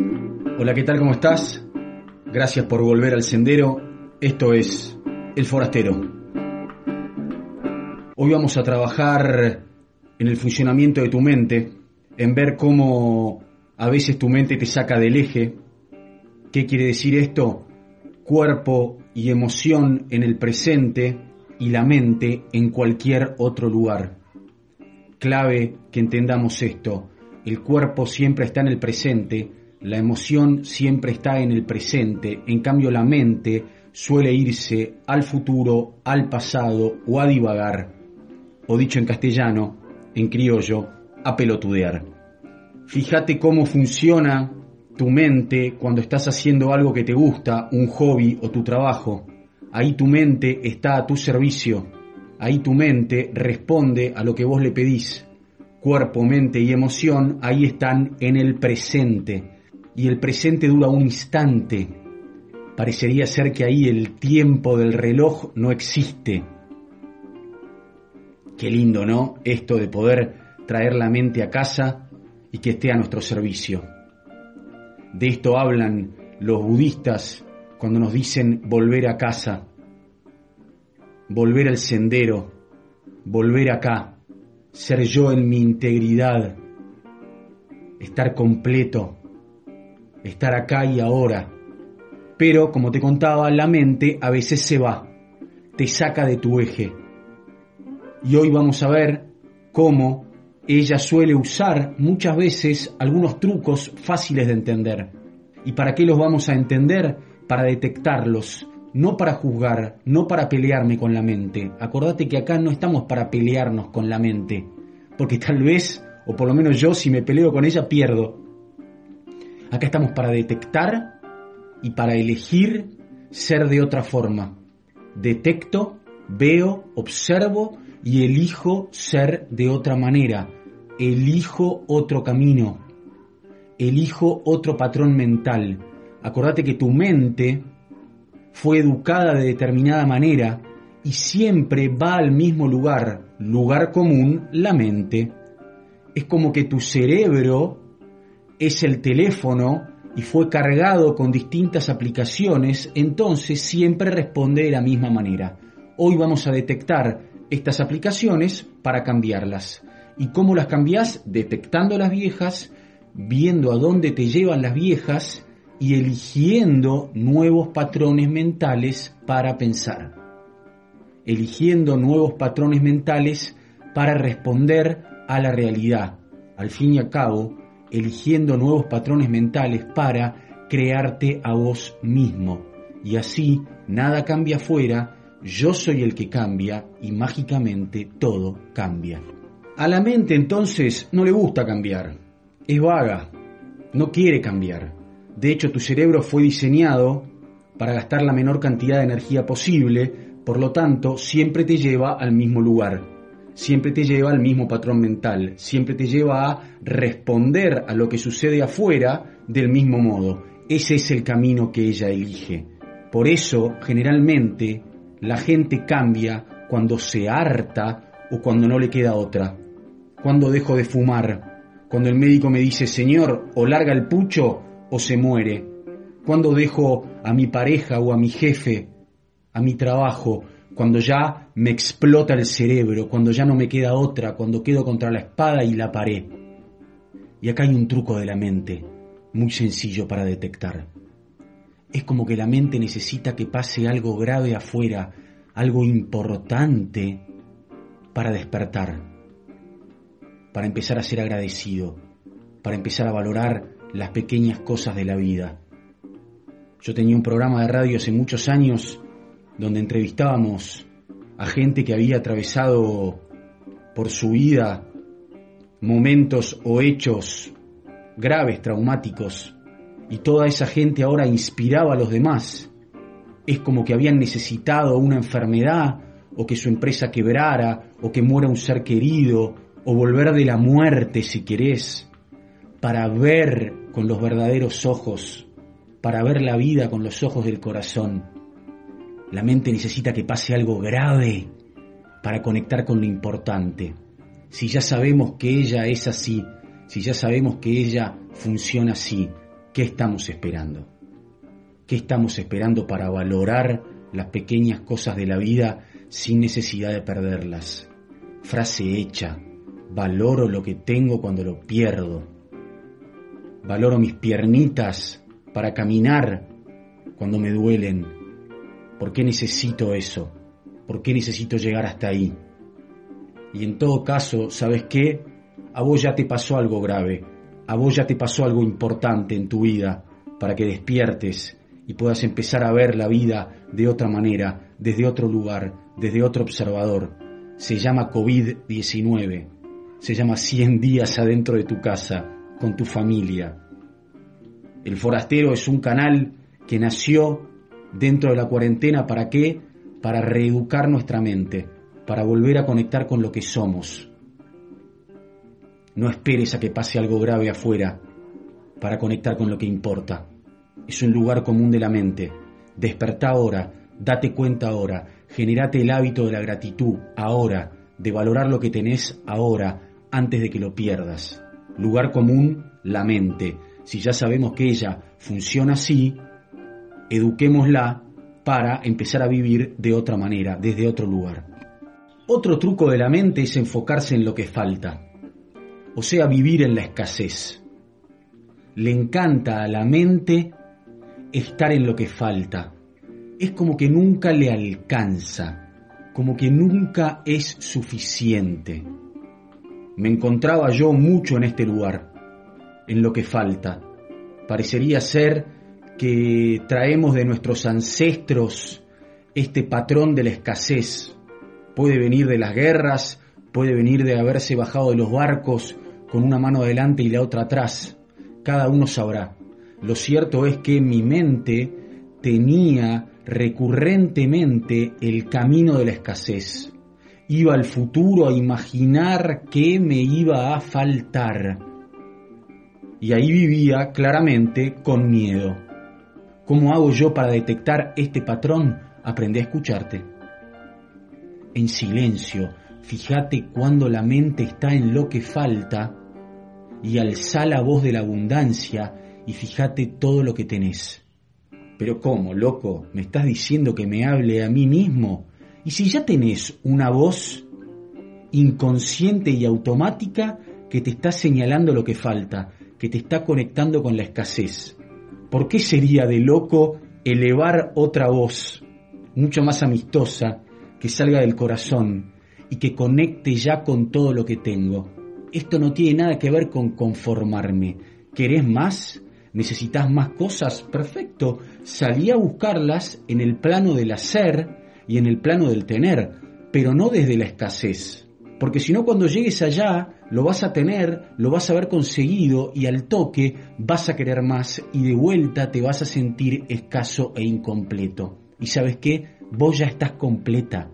Hola, ¿qué tal? ¿Cómo estás? Gracias por volver al sendero. Esto es El Forastero. Hoy vamos a trabajar en el funcionamiento de tu mente, en ver cómo a veces tu mente te saca del eje. ¿Qué quiere decir esto? Cuerpo y emoción en el presente y la mente en cualquier otro lugar. Clave que entendamos esto. El cuerpo siempre está en el presente, la emoción siempre está en el presente, en cambio la mente suele irse al futuro, al pasado o a divagar, o dicho en castellano, en criollo, a pelotudear. Fíjate cómo funciona tu mente cuando estás haciendo algo que te gusta, un hobby o tu trabajo. Ahí tu mente está a tu servicio. Ahí tu mente responde a lo que vos le pedís. Cuerpo, mente y emoción ahí están en el presente. Y el presente dura un instante. Parecería ser que ahí el tiempo del reloj no existe. Qué lindo, ¿no? Esto de poder traer la mente a casa y que esté a nuestro servicio. De esto hablan los budistas cuando nos dicen volver a casa, volver al sendero, volver acá, ser yo en mi integridad, estar completo, estar acá y ahora. Pero, como te contaba, la mente a veces se va, te saca de tu eje. Y hoy vamos a ver cómo ella suele usar muchas veces algunos trucos fáciles de entender. ¿Y para qué los vamos a entender? Para detectarlos, no para juzgar, no para pelearme con la mente. Acordate que acá no estamos para pelearnos con la mente, porque tal vez, o por lo menos yo, si me peleo con ella, pierdo. Acá estamos para detectar y para elegir ser de otra forma. Detecto, veo, observo y elijo ser de otra manera elijo otro camino, elijo otro patrón mental. Acordate que tu mente fue educada de determinada manera y siempre va al mismo lugar, lugar común, la mente. Es como que tu cerebro es el teléfono y fue cargado con distintas aplicaciones, entonces siempre responde de la misma manera. Hoy vamos a detectar estas aplicaciones para cambiarlas. ¿Y cómo las cambias? Detectando las viejas, viendo a dónde te llevan las viejas y eligiendo nuevos patrones mentales para pensar. Eligiendo nuevos patrones mentales para responder a la realidad. Al fin y al cabo, eligiendo nuevos patrones mentales para crearte a vos mismo. Y así, nada cambia afuera, yo soy el que cambia y mágicamente todo cambia. A la mente entonces no le gusta cambiar, es vaga, no quiere cambiar. De hecho, tu cerebro fue diseñado para gastar la menor cantidad de energía posible, por lo tanto, siempre te lleva al mismo lugar, siempre te lleva al mismo patrón mental, siempre te lleva a responder a lo que sucede afuera del mismo modo. Ese es el camino que ella elige. Por eso, generalmente, la gente cambia cuando se harta o cuando no le queda otra. Cuando dejo de fumar? Cuando el médico me dice, Señor, o larga el pucho o se muere. Cuando dejo a mi pareja o a mi jefe, a mi trabajo, cuando ya me explota el cerebro, cuando ya no me queda otra, cuando quedo contra la espada y la pared. Y acá hay un truco de la mente, muy sencillo para detectar. Es como que la mente necesita que pase algo grave afuera, algo importante para despertar para empezar a ser agradecido, para empezar a valorar las pequeñas cosas de la vida. Yo tenía un programa de radio hace muchos años donde entrevistábamos a gente que había atravesado por su vida momentos o hechos graves, traumáticos, y toda esa gente ahora inspiraba a los demás. Es como que habían necesitado una enfermedad, o que su empresa quebrara, o que muera un ser querido, o volver de la muerte si querés, para ver con los verdaderos ojos, para ver la vida con los ojos del corazón. La mente necesita que pase algo grave para conectar con lo importante. Si ya sabemos que ella es así, si ya sabemos que ella funciona así, ¿qué estamos esperando? ¿Qué estamos esperando para valorar las pequeñas cosas de la vida sin necesidad de perderlas? Frase hecha, valoro lo que tengo cuando lo pierdo. Valoro mis piernitas para caminar cuando me duelen. ¿Por qué necesito eso? ¿Por qué necesito llegar hasta ahí? Y en todo caso, ¿sabes qué? A vos ya te pasó algo grave, a vos ya te pasó algo importante en tu vida para que despiertes y puedas empezar a ver la vida de otra manera, desde otro lugar, desde otro observador. Se llama COVID-19, se llama 100 días adentro de tu casa, con tu familia. El Forastero es un canal que nació dentro de la cuarentena, ¿para qué? Para reeducar nuestra mente, para volver a conectar con lo que somos. No esperes a que pase algo grave afuera para conectar con lo que importa. Es un lugar común de la mente. Despertá ahora, date cuenta ahora, generate el hábito de la gratitud ahora, de valorar lo que tenés ahora, antes de que lo pierdas. Lugar común, la mente. Si ya sabemos que ella funciona así, eduquémosla para empezar a vivir de otra manera, desde otro lugar. Otro truco de la mente es enfocarse en lo que falta, o sea, vivir en la escasez. Le encanta a la mente estar en lo que falta. Es como que nunca le alcanza, como que nunca es suficiente. Me encontraba yo mucho en este lugar, en lo que falta. Parecería ser que traemos de nuestros ancestros este patrón de la escasez, puede venir de las guerras, puede venir de haberse bajado de los barcos con una mano adelante y la otra atrás. Cada uno sabrá. Lo cierto es que mi mente tenía recurrentemente el camino de la escasez. Iba al futuro a imaginar qué me iba a faltar. Y ahí vivía claramente con miedo. ¿Cómo hago yo para detectar este patrón? Aprendí a escucharte en silencio, fíjate cuando la mente está en lo que falta y alza la voz de la abundancia y fíjate todo lo que tenés. Pero ¿cómo, loco? ¿Me estás diciendo que me hable a mí mismo? Y si ya tenés una voz inconsciente y automática que te está señalando lo que falta, que te está conectando con la escasez, ¿por qué sería de loco elevar otra voz, mucho más amistosa, que salga del corazón y que conecte ya con todo lo que tengo. Esto no tiene nada que ver con conformarme. ¿Querés más? ¿Necesitas más cosas? Perfecto. Salí a buscarlas en el plano del hacer y en el plano del tener, pero no desde la escasez. Porque si no, cuando llegues allá, lo vas a tener, lo vas a haber conseguido y al toque vas a querer más y de vuelta te vas a sentir escaso e incompleto. ¿Y sabes qué? vos ya estás completa.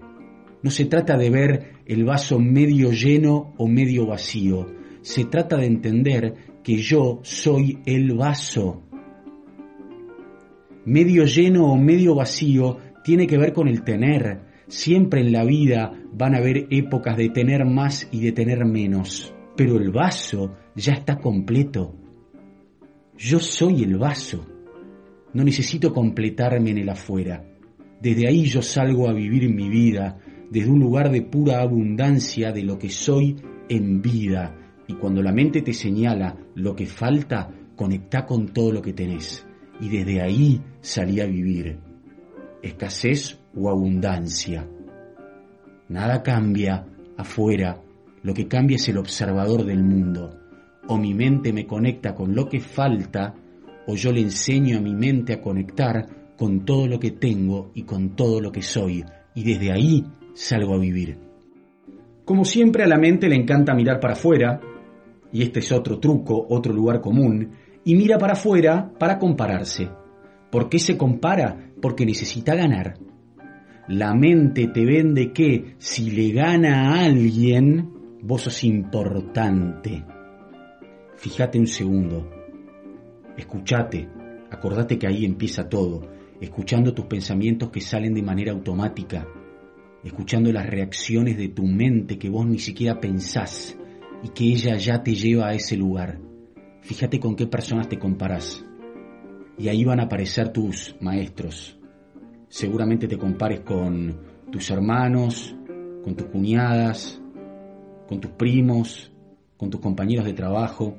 No se trata de ver el vaso medio lleno o medio vacío, se trata de entender que yo soy el vaso. Medio lleno o medio vacío tiene que ver con el tener. Siempre en la vida van a haber épocas de tener más y de tener menos, pero el vaso ya está completo. Yo soy el vaso. No necesito completarme en el afuera. Desde ahí yo salgo a vivir mi vida, desde un lugar de pura abundancia de lo que soy en vida. Y cuando la mente te señala lo que falta, conecta con todo lo que tenés. Y desde ahí salí a vivir. Escasez o abundancia. Nada cambia afuera, lo que cambia es el observador del mundo. O mi mente me conecta con lo que falta, o yo le enseño a mi mente a conectar con todo lo que tengo y con todo lo que soy, y desde ahí salgo a vivir. Como siempre a la mente le encanta mirar para afuera, y este es otro truco, otro lugar común, y mira para afuera para compararse. ¿Por qué se compara? Porque necesita ganar. La mente te vende que si le gana a alguien, vos sos importante. Fíjate un segundo, escúchate, acordate que ahí empieza todo escuchando tus pensamientos que salen de manera automática, escuchando las reacciones de tu mente que vos ni siquiera pensás y que ella ya te lleva a ese lugar. Fíjate con qué personas te comparás. y ahí van a aparecer tus maestros. Seguramente te compares con tus hermanos, con tus cuñadas, con tus primos, con tus compañeros de trabajo.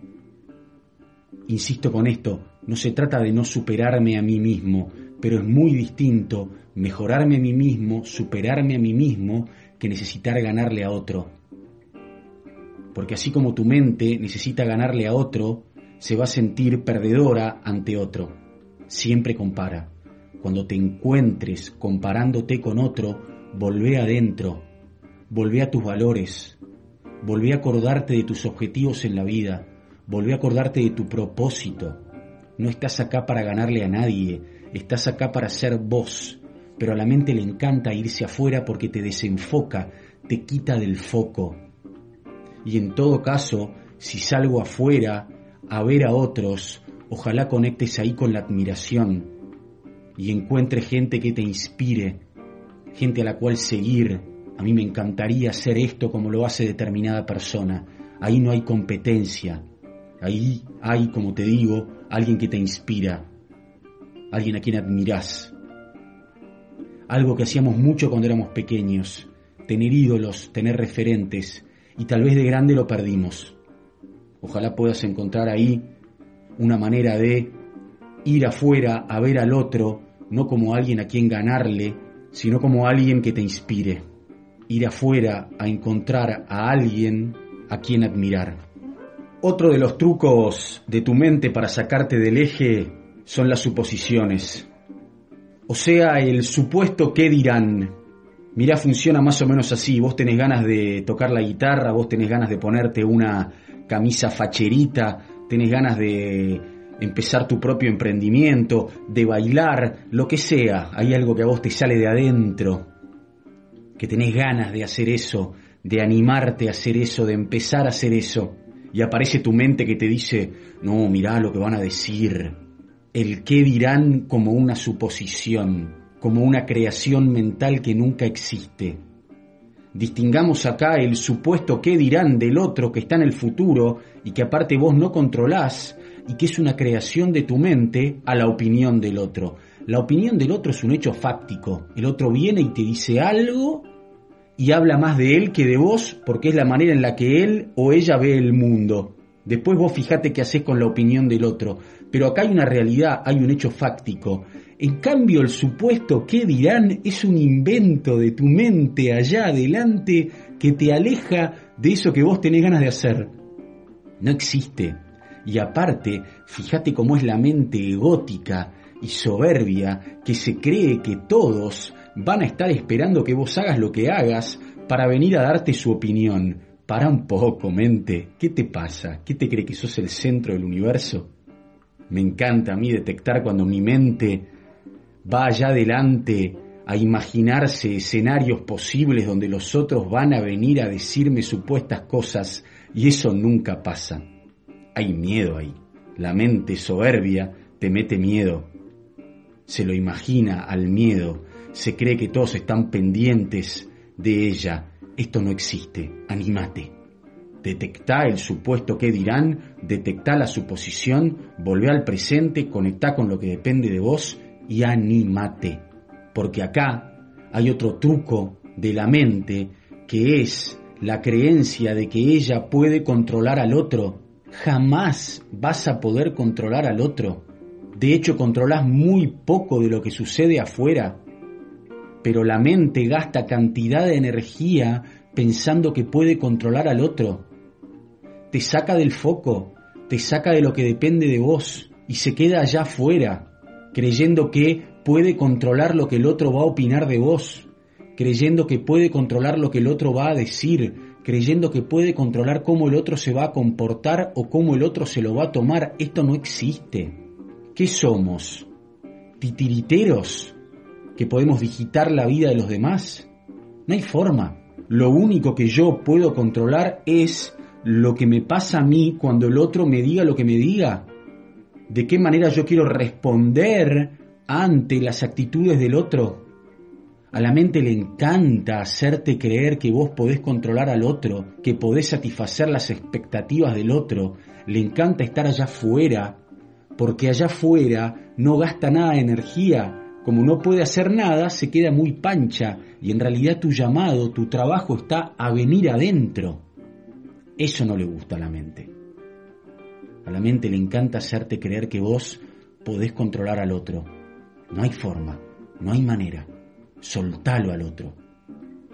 Insisto con esto, no se trata de no superarme a mí mismo, pero es muy distinto mejorarme a mí mismo, superarme a mí mismo, que necesitar ganarle a otro. Porque así como tu mente necesita ganarle a otro, se va a sentir perdedora ante otro. Siempre compara. Cuando te encuentres comparándote con otro, volvé adentro, volvé a tus valores, volvé a acordarte de tus objetivos en la vida, volvé a acordarte de tu propósito. No estás acá para ganarle a nadie, estás acá para ser vos, pero a la mente le encanta irse afuera porque te desenfoca, te quita del foco. Y en todo caso, si salgo afuera a ver a otros, ojalá conectes ahí con la admiración y encuentres gente que te inspire, gente a la cual seguir. A mí me encantaría hacer esto como lo hace determinada persona. Ahí no hay competencia. Ahí hay, como te digo, alguien que te inspira, alguien a quien admirás. Algo que hacíamos mucho cuando éramos pequeños, tener ídolos, tener referentes, y tal vez de grande lo perdimos. Ojalá puedas encontrar ahí una manera de ir afuera a ver al otro, no como alguien a quien ganarle, sino como alguien que te inspire. Ir afuera a encontrar a alguien a quien admirar. Otro de los trucos de tu mente para sacarte del eje son las suposiciones. O sea, el supuesto qué dirán. Mirá, funciona más o menos así. Vos tenés ganas de tocar la guitarra, vos tenés ganas de ponerte una camisa facherita, tenés ganas de empezar tu propio emprendimiento, de bailar, lo que sea, hay algo que a vos te sale de adentro, que tenés ganas de hacer eso, de animarte a hacer eso, de empezar a hacer eso, y aparece tu mente que te dice, no, mirá lo que van a decir, el qué dirán como una suposición, como una creación mental que nunca existe. Distingamos acá el supuesto qué dirán del otro que está en el futuro y que aparte vos no controlás y que es una creación de tu mente a la opinión del otro. La opinión del otro es un hecho fáctico. El otro viene y te dice algo y habla más de él que de vos porque es la manera en la que él o ella ve el mundo. Después vos fijate qué haces con la opinión del otro. Pero acá hay una realidad, hay un hecho fáctico. En cambio, el supuesto que dirán es un invento de tu mente allá adelante que te aleja de eso que vos tenés ganas de hacer. No existe. Y aparte, fíjate cómo es la mente egótica y soberbia que se cree que todos van a estar esperando que vos hagas lo que hagas para venir a darte su opinión. Para un poco, mente. ¿Qué te pasa? ¿Qué te cree que sos el centro del universo? Me encanta a mí detectar cuando mi mente va allá adelante a imaginarse escenarios posibles donde los otros van a venir a decirme supuestas cosas y eso nunca pasa. Hay miedo ahí. La mente soberbia te mete miedo. Se lo imagina al miedo. Se cree que todos están pendientes de ella. Esto no existe. Anímate. Detectá el supuesto que dirán, detectá la suposición, volvé al presente, conectá con lo que depende de vos y anímate. Porque acá hay otro truco de la mente que es la creencia de que ella puede controlar al otro jamás vas a poder controlar al otro. De hecho, controlas muy poco de lo que sucede afuera. Pero la mente gasta cantidad de energía pensando que puede controlar al otro. Te saca del foco, te saca de lo que depende de vos y se queda allá afuera, creyendo que puede controlar lo que el otro va a opinar de vos, creyendo que puede controlar lo que el otro va a decir, creyendo que puede controlar cómo el otro se va a comportar o cómo el otro se lo va a tomar. Esto no existe. ¿Qué somos? ¿Titiriteros? ¿Que podemos digitar la vida de los demás? No hay forma. Lo único que yo puedo controlar es lo que me pasa a mí cuando el otro me diga lo que me diga. De qué manera yo quiero responder ante las actitudes del otro. A la mente le encanta hacerte creer que vos podés controlar al otro, que podés satisfacer las expectativas del otro. Le encanta estar allá afuera, porque allá afuera no gasta nada de energía, como no puede hacer nada, se queda muy pancha y en realidad tu llamado, tu trabajo está a venir adentro. Eso no le gusta a la mente. A la mente le encanta hacerte creer que vos podés controlar al otro. No hay forma, no hay manera. Soltalo al otro.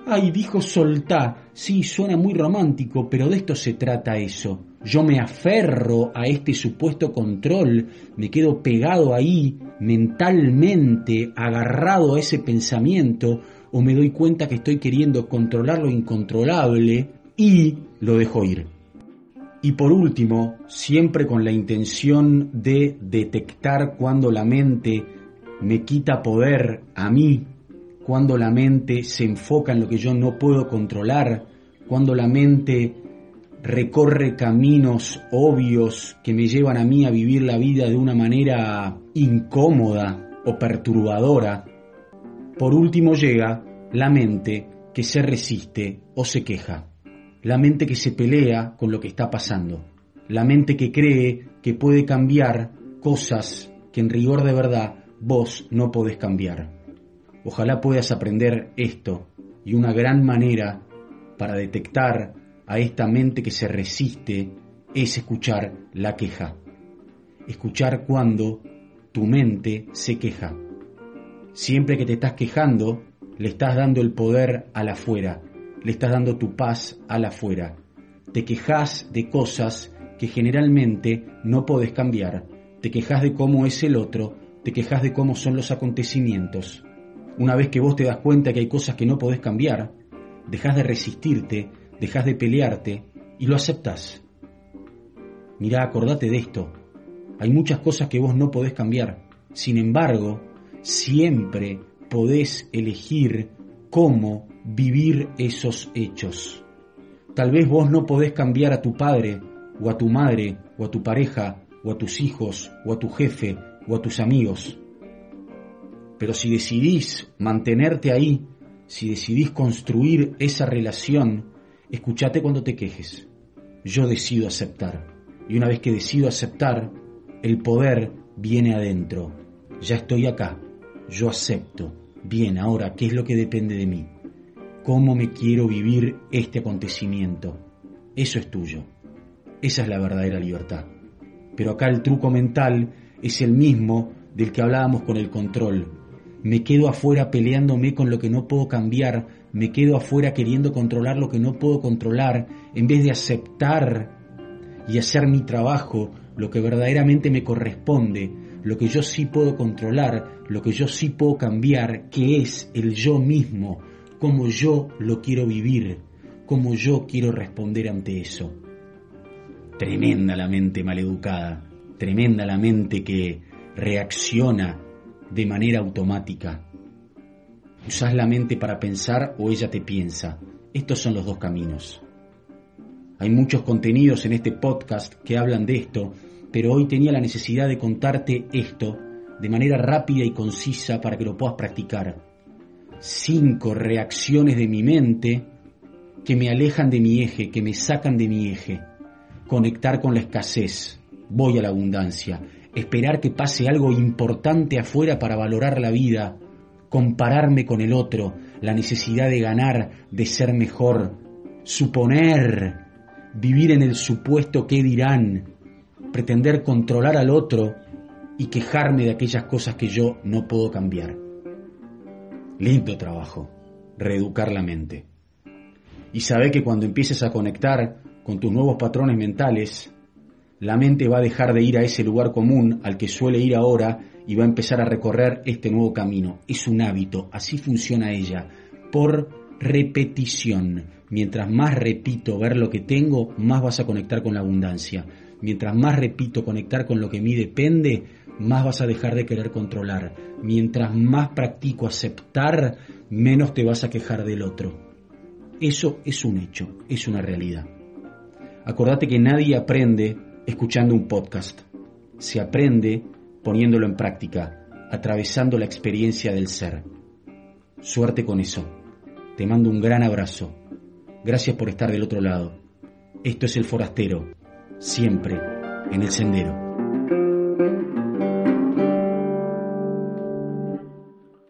Ay, dijo soltá. Sí, suena muy romántico, pero de esto se trata eso. Yo me aferro a este supuesto control, me quedo pegado ahí, mentalmente, agarrado a ese pensamiento, o me doy cuenta que estoy queriendo controlar lo incontrolable y lo dejo ir. Y por último, siempre con la intención de detectar cuando la mente me quita poder a mí cuando la mente se enfoca en lo que yo no puedo controlar, cuando la mente recorre caminos obvios que me llevan a mí a vivir la vida de una manera incómoda o perturbadora. Por último llega la mente que se resiste o se queja, la mente que se pelea con lo que está pasando, la mente que cree que puede cambiar cosas que en rigor de verdad vos no podés cambiar. Ojalá puedas aprender esto y una gran manera para detectar a esta mente que se resiste es escuchar la queja. Escuchar cuando tu mente se queja. Siempre que te estás quejando, le estás dando el poder a la afuera, le estás dando tu paz a la afuera. Te quejas de cosas que generalmente no podés cambiar. Te quejas de cómo es el otro, te quejas de cómo son los acontecimientos. Una vez que vos te das cuenta que hay cosas que no podés cambiar, dejas de resistirte, dejas de pelearte y lo aceptás. Mirá, acordate de esto. Hay muchas cosas que vos no podés cambiar. Sin embargo, siempre podés elegir cómo vivir esos hechos. Tal vez vos no podés cambiar a tu padre, o a tu madre, o a tu pareja, o a tus hijos, o a tu jefe, o a tus amigos. Pero si decidís mantenerte ahí, si decidís construir esa relación, escúchate cuando te quejes. Yo decido aceptar. Y una vez que decido aceptar, el poder viene adentro. Ya estoy acá. Yo acepto. Bien, ahora, ¿qué es lo que depende de mí? ¿Cómo me quiero vivir este acontecimiento? Eso es tuyo. Esa es la verdadera libertad. Pero acá el truco mental es el mismo del que hablábamos con el control me quedo afuera peleándome con lo que no puedo cambiar, me quedo afuera queriendo controlar lo que no puedo controlar, en vez de aceptar y hacer mi trabajo, lo que verdaderamente me corresponde, lo que yo sí puedo controlar, lo que yo sí puedo cambiar, que es el yo mismo, como yo lo quiero vivir, como yo quiero responder ante eso. Tremenda la mente maleducada, tremenda la mente que reacciona de manera automática. Usás la mente para pensar o ella te piensa. Estos son los dos caminos. Hay muchos contenidos en este podcast que hablan de esto, pero hoy tenía la necesidad de contarte esto de manera rápida y concisa para que lo puedas practicar. Cinco reacciones de mi mente que me alejan de mi eje, que me sacan de mi eje. Conectar con la escasez. Voy a la abundancia esperar que pase algo importante afuera para valorar la vida, compararme con el otro, la necesidad de ganar, de ser mejor, suponer, vivir en el supuesto que dirán, pretender controlar al otro y quejarme de aquellas cosas que yo no puedo cambiar. Lindo trabajo, reeducar la mente. Y sabe que cuando empieces a conectar con tus nuevos patrones mentales, la mente va a dejar de ir a ese lugar común al que suele ir ahora y va a empezar a recorrer este nuevo camino. Es un hábito, así funciona ella, por repetición. Mientras más repito ver lo que tengo, más vas a conectar con la abundancia. Mientras más repito conectar con lo que mí depende, más vas a dejar de querer controlar. Mientras más practico aceptar, menos te vas a quejar del otro. Eso es un hecho, es una realidad. Acordate que nadie aprende escuchando un podcast. Se aprende poniéndolo en práctica, atravesando la experiencia del ser. Suerte con eso. Te mando un gran abrazo. Gracias por estar del otro lado. Esto es el forastero, siempre en el sendero.